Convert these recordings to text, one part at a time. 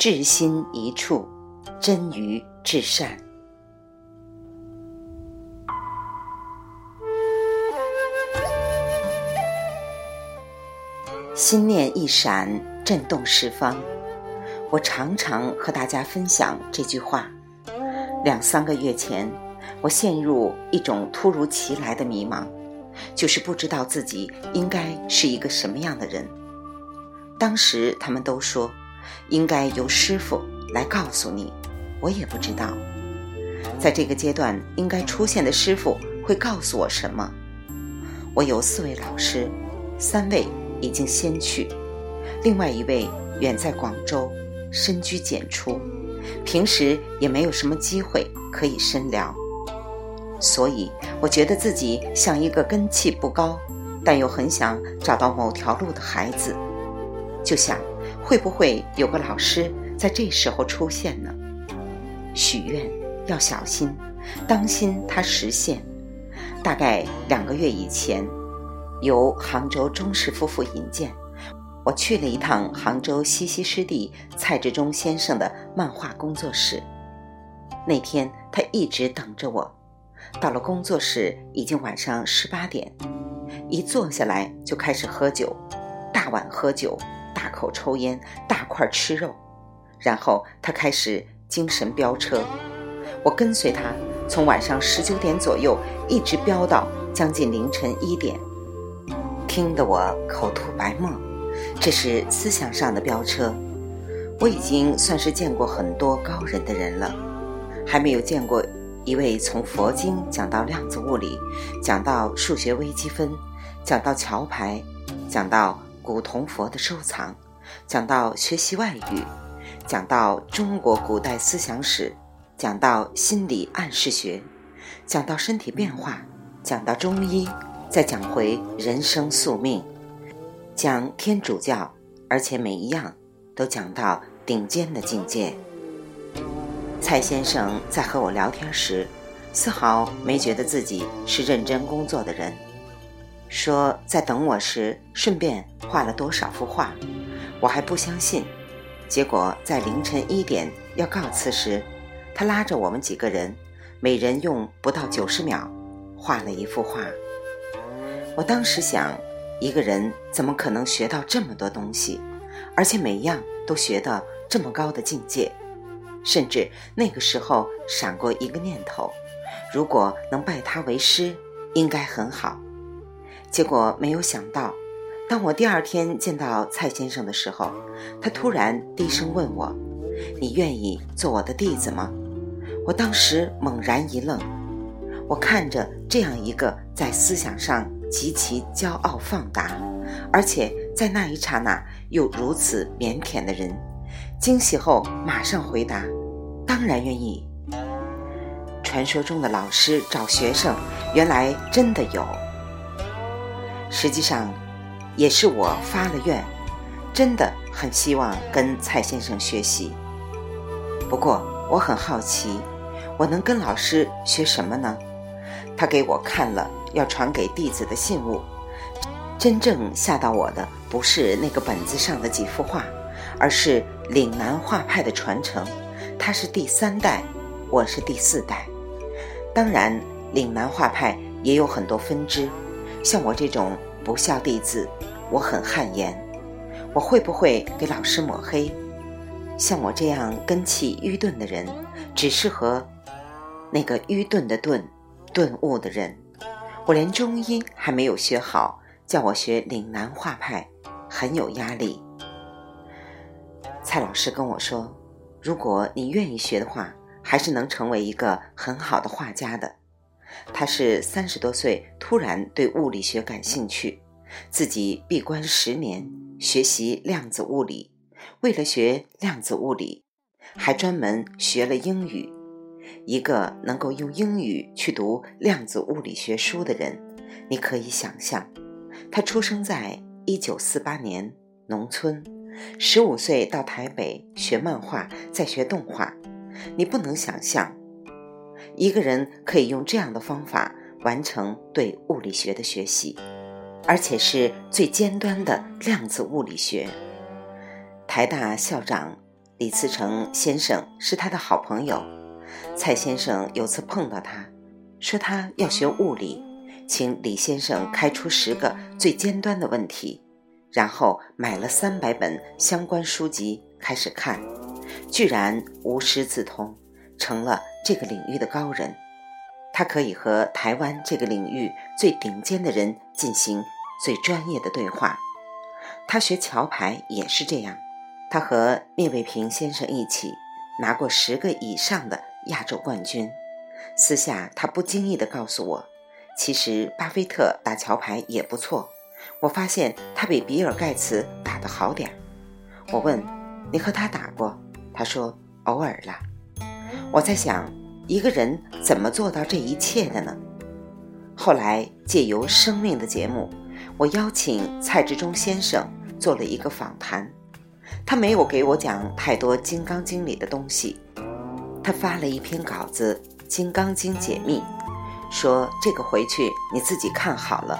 至心一处，真于至善。心念一闪，震动十方。我常常和大家分享这句话。两三个月前，我陷入一种突如其来的迷茫，就是不知道自己应该是一个什么样的人。当时他们都说，应该由师傅来告诉你。我也不知道，在这个阶段应该出现的师傅会告诉我什么。我有四位老师，三位已经先去，另外一位远在广州，深居简出。平时也没有什么机会可以深聊，所以我觉得自己像一个根气不高，但又很想找到某条路的孩子，就想会不会有个老师在这时候出现呢？许愿要小心，当心它实现。大概两个月以前，由杭州钟氏夫妇引荐。我去了一趟杭州西溪湿地蔡志忠先生的漫画工作室，那天他一直等着我。到了工作室已经晚上十八点，一坐下来就开始喝酒，大碗喝酒，大口抽烟，大块吃肉，然后他开始精神飙车。我跟随他，从晚上十九点左右一直飙到将近凌晨一点，听得我口吐白沫。这是思想上的飙车，我已经算是见过很多高人的人了，还没有见过一位从佛经讲到量子物理，讲到数学微积分，讲到桥牌，讲到古铜佛的收藏，讲到学习外语，讲到中国古代思想史，讲到心理暗示学，讲到身体变化，讲到中医，再讲回人生宿命。讲天主教，而且每一样都讲到顶尖的境界。蔡先生在和我聊天时，丝毫没觉得自己是认真工作的人，说在等我时顺便画了多少幅画，我还不相信。结果在凌晨一点要告辞时，他拉着我们几个人，每人用不到九十秒画了一幅画。我当时想。一个人怎么可能学到这么多东西，而且每样都学到这么高的境界？甚至那个时候闪过一个念头：如果能拜他为师，应该很好。结果没有想到，当我第二天见到蔡先生的时候，他突然低声问我：“你愿意做我的弟子吗？”我当时猛然一愣，我看着这样一个在思想上。极其骄傲放达，而且在那一刹那又如此腼腆的人，惊喜后马上回答：“当然愿意。”传说中的老师找学生，原来真的有。实际上，也是我发了愿，真的很希望跟蔡先生学习。不过我很好奇，我能跟老师学什么呢？他给我看了。要传给弟子的信物，真正吓到我的不是那个本子上的几幅画，而是岭南画派的传承。他是第三代，我是第四代。当然，岭南画派也有很多分支。像我这种不孝弟子，我很汗颜。我会不会给老师抹黑？像我这样根气愚钝的人，只适合那个愚钝的顿顿悟的人。我连中医还没有学好，叫我学岭南画派，很有压力。蔡老师跟我说，如果你愿意学的话，还是能成为一个很好的画家的。他是三十多岁突然对物理学感兴趣，自己闭关十年学习量子物理，为了学量子物理，还专门学了英语。一个能够用英语去读量子物理学书的人，你可以想象，他出生在一九四八年农村，十五岁到台北学漫画，再学动画。你不能想象，一个人可以用这样的方法完成对物理学的学习，而且是最尖端的量子物理学。台大校长李慈诚先生是他的好朋友。蔡先生有次碰到他，说他要学物理，请李先生开出十个最尖端的问题，然后买了三百本相关书籍开始看，居然无师自通，成了这个领域的高人。他可以和台湾这个领域最顶尖的人进行最专业的对话。他学桥牌也是这样，他和聂卫平先生一起拿过十个以上的亚洲冠军。私下，他不经意地告诉我，其实巴菲特打桥牌也不错。我发现他比比尔盖茨打得好点儿。我问：“你和他打过？”他说：“偶尔啦。”我在想。一个人怎么做到这一切的呢？后来借由《生命的节目》，我邀请蔡志忠先生做了一个访谈。他没有给我讲太多《金刚经》里的东西，他发了一篇稿子《金刚经解密》，说这个回去你自己看好了。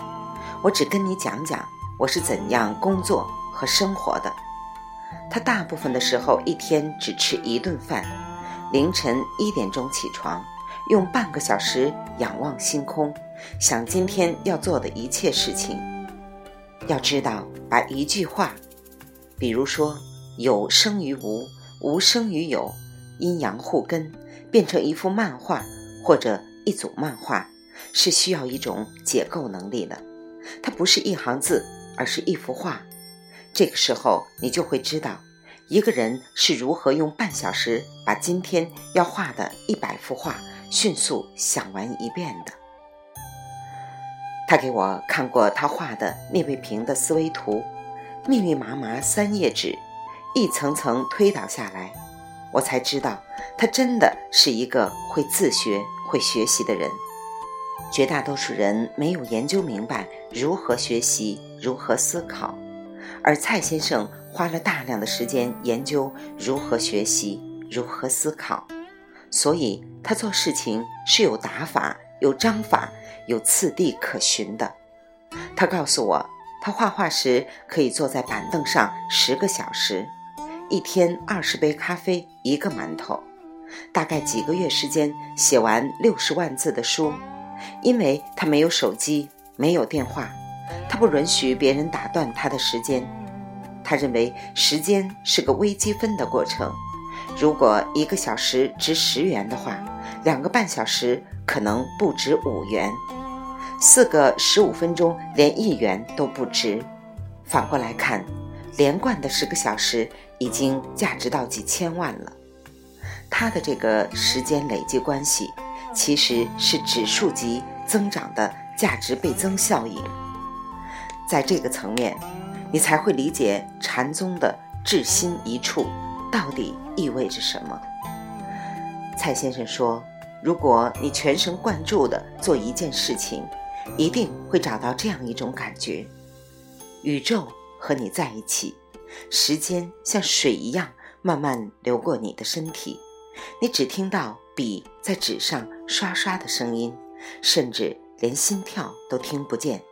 我只跟你讲讲我是怎样工作和生活的。他大部分的时候一天只吃一顿饭。凌晨一点钟起床，用半个小时仰望星空，想今天要做的一切事情。要知道，把一句话，比如说“有生于无，无生于有”，阴阳互根，变成一幅漫画或者一组漫画，是需要一种解构能力的。它不是一行字，而是一幅画。这个时候，你就会知道。一个人是如何用半小时把今天要画的一百幅画迅速想完一遍的？他给我看过他画的聂卫平的思维图，密密麻麻三页纸，一层层推导下来，我才知道他真的是一个会自学、会学习的人。绝大多数人没有研究明白如何学习、如何思考，而蔡先生。花了大量的时间研究如何学习、如何思考，所以他做事情是有打法、有章法、有次第可循的。他告诉我，他画画时可以坐在板凳上十个小时，一天二十杯咖啡，一个馒头，大概几个月时间写完六十万字的书。因为他没有手机，没有电话，他不允许别人打断他的时间。他认为时间是个微积分的过程，如果一个小时值十元的话，两个半小时可能不值五元，四个十五分钟连一元都不值。反过来看，连贯的十个小时已经价值到几千万了。他的这个时间累积关系，其实是指数级增长的价值倍增效应。在这个层面。你才会理解禅宗的至心一处到底意味着什么。蔡先生说：“如果你全神贯注地做一件事情，一定会找到这样一种感觉：宇宙和你在一起，时间像水一样慢慢流过你的身体，你只听到笔在纸上刷刷的声音，甚至连心跳都听不见。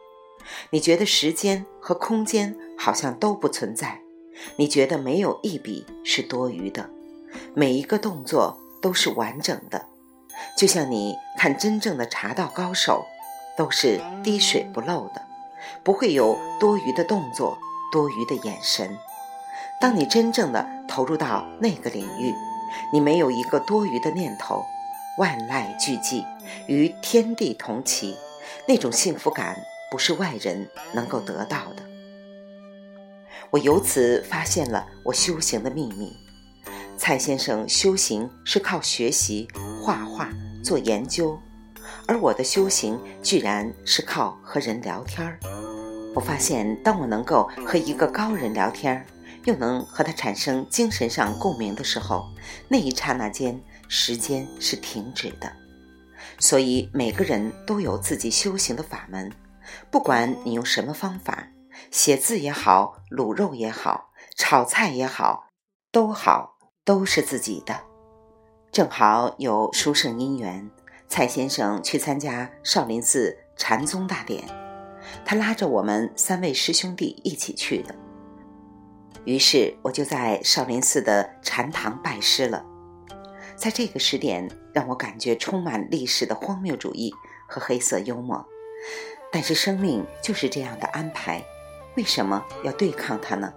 你觉得时间和空间。”好像都不存在，你觉得没有一笔是多余的，每一个动作都是完整的，就像你看真正的茶道高手，都是滴水不漏的，不会有多余的动作、多余的眼神。当你真正的投入到那个领域，你没有一个多余的念头，万籁俱寂，与天地同齐，那种幸福感不是外人能够得到的。我由此发现了我修行的秘密。蔡先生修行是靠学习、画画、做研究，而我的修行居然是靠和人聊天儿。我发现，当我能够和一个高人聊天儿，又能和他产生精神上共鸣的时候，那一刹那间，时间是停止的。所以，每个人都有自己修行的法门，不管你用什么方法。写字也好，卤肉也好，炒菜也好，都好，都是自己的。正好有书圣因缘，蔡先生去参加少林寺禅宗大典，他拉着我们三位师兄弟一起去的。于是我就在少林寺的禅堂拜师了。在这个时点，让我感觉充满历史的荒谬主义和黑色幽默。但是生命就是这样的安排，为什么要对抗它呢？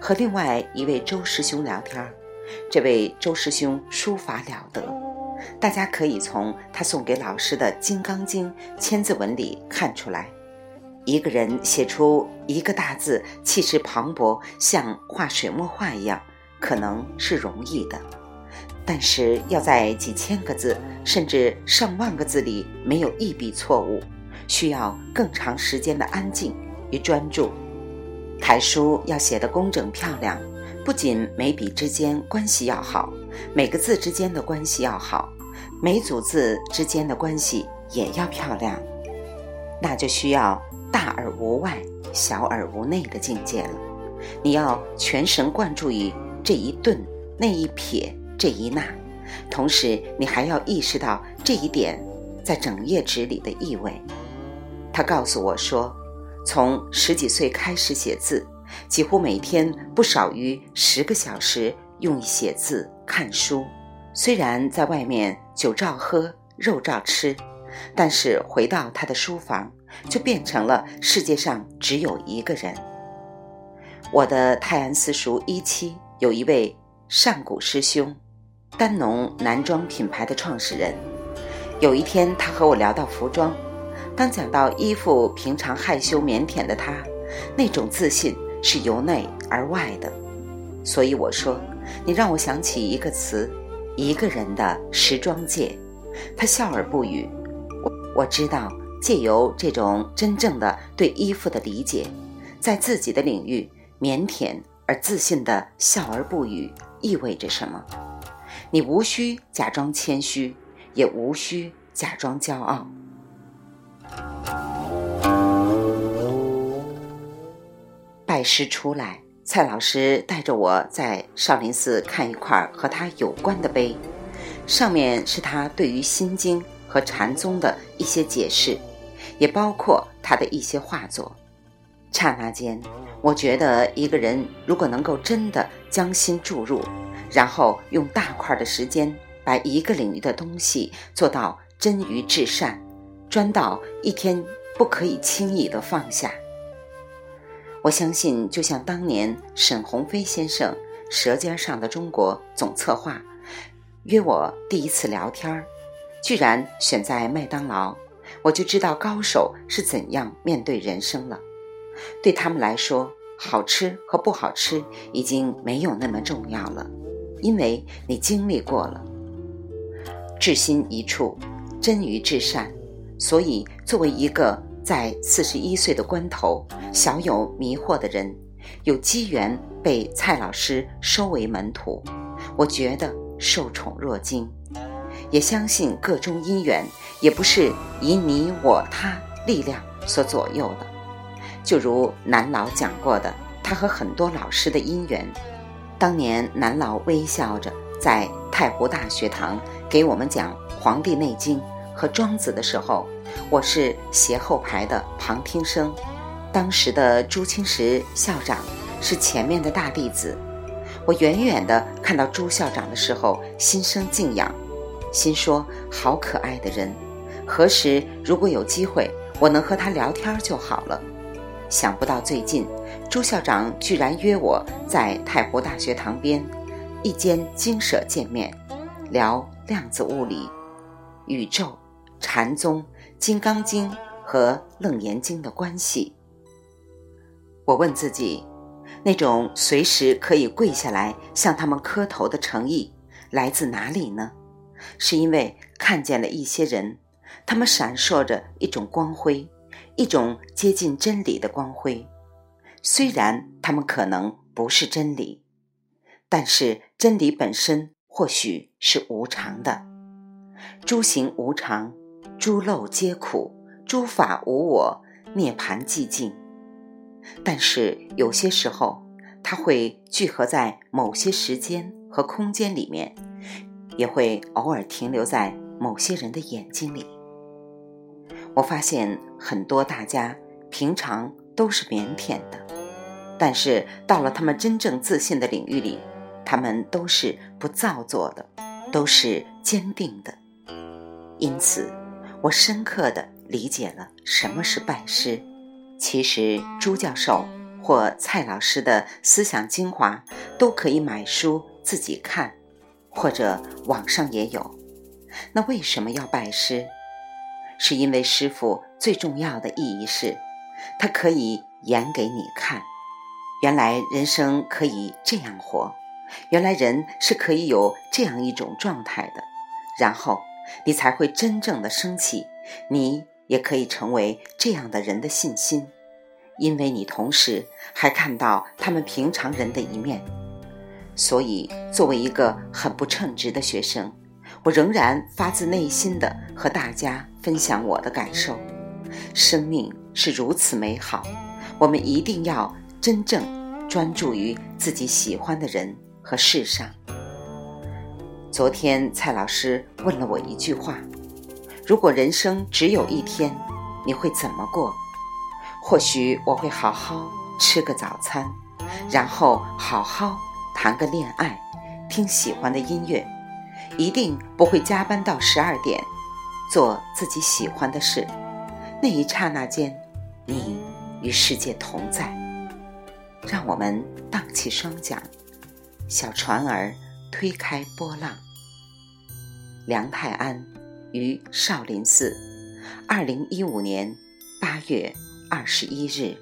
和另外一位周师兄聊天，这位周师兄书法了得，大家可以从他送给老师的《金刚经》千字文里看出来。一个人写出一个大字，气势磅礴，像画水墨画一样，可能是容易的。但是要在几千个字甚至上万个字里没有一笔错误，需要更长时间的安静与专注。楷书要写得工整漂亮，不仅每笔之间关系要好，每个字之间的关系要好，每组字之间的关系也要漂亮，那就需要大而无外，小而无内的境界了。你要全神贯注于这一顿那一撇。这一捺，同时你还要意识到这一点在整页纸里的意味。他告诉我说，从十几岁开始写字，几乎每天不少于十个小时用于写字、看书。虽然在外面酒照喝、肉照吃，但是回到他的书房，就变成了世界上只有一个人。我的泰安私塾一期有一位上古师兄。丹农男装品牌的创始人，有一天他和我聊到服装，当讲到衣服，平常害羞腼腆的他，那种自信是由内而外的。所以我说，你让我想起一个词，一个人的时装界。他笑而不语。我我知道，借由这种真正的对衣服的理解，在自己的领域腼腆而自信的笑而不语，意味着什么。你无需假装谦虚，也无需假装骄傲。师出来，蔡老师带着我在少林寺看一块和他有关的碑，上面是他对于《心经》和禅宗的一些解释，也包括他的一些画作。刹那间，我觉得一个人如果能够真的将心注入。然后用大块的时间把一个领域的东西做到真于至善，专到一天不可以轻易的放下。我相信，就像当年沈鸿飞先生《舌尖上的中国》总策划约我第一次聊天儿，居然选在麦当劳，我就知道高手是怎样面对人生了。对他们来说，好吃和不好吃已经没有那么重要了。因为你经历过了，至心一处，真于至善，所以作为一个在四十一岁的关头小有迷惑的人，有机缘被蔡老师收为门徒，我觉得受宠若惊，也相信各中因缘也不是以你我他力量所左右的，就如南老讲过的，他和很多老师的因缘。当年南老微笑着在太湖大学堂给我们讲《黄帝内经》和《庄子》的时候，我是斜后排的旁听生。当时的朱清时校长是前面的大弟子，我远远的看到朱校长的时候，心生敬仰，心说好可爱的人，何时如果有机会，我能和他聊天就好了。想不到最近。朱校长居然约我在太湖大学堂边一间精舍见面，聊量子物理、宇宙、禅宗、《金刚经》和《楞严经》的关系。我问自己，那种随时可以跪下来向他们磕头的诚意来自哪里呢？是因为看见了一些人，他们闪烁着一种光辉，一种接近真理的光辉。虽然他们可能不是真理，但是真理本身或许是无常的。诸行无常，诸漏皆苦，诸法无我，涅盘寂静。但是有些时候，它会聚合在某些时间和空间里面，也会偶尔停留在某些人的眼睛里。我发现很多大家平常都是腼腆的。但是到了他们真正自信的领域里，他们都是不造作的，都是坚定的。因此，我深刻地理解了什么是拜师。其实，朱教授或蔡老师的思想精华都可以买书自己看，或者网上也有。那为什么要拜师？是因为师傅最重要的意义是，他可以演给你看。原来人生可以这样活，原来人是可以有这样一种状态的，然后。你才会真正的生气，你也可以成为这样的人的信心，因为你同时还看到他们平常人的一面。所以，作为一个很不称职的学生，我仍然发自内心的和大家分享我的感受：生命是如此美好，我们一定要真正专注于自己喜欢的人和事上。昨天，蔡老师问了我一句话：“如果人生只有一天，你会怎么过？”或许我会好好吃个早餐，然后好好谈个恋爱，听喜欢的音乐，一定不会加班到十二点，做自己喜欢的事。那一刹那间，你与世界同在。让我们荡起双桨，小船儿。推开波浪。梁泰安于少林寺，二零一五年八月二十一日。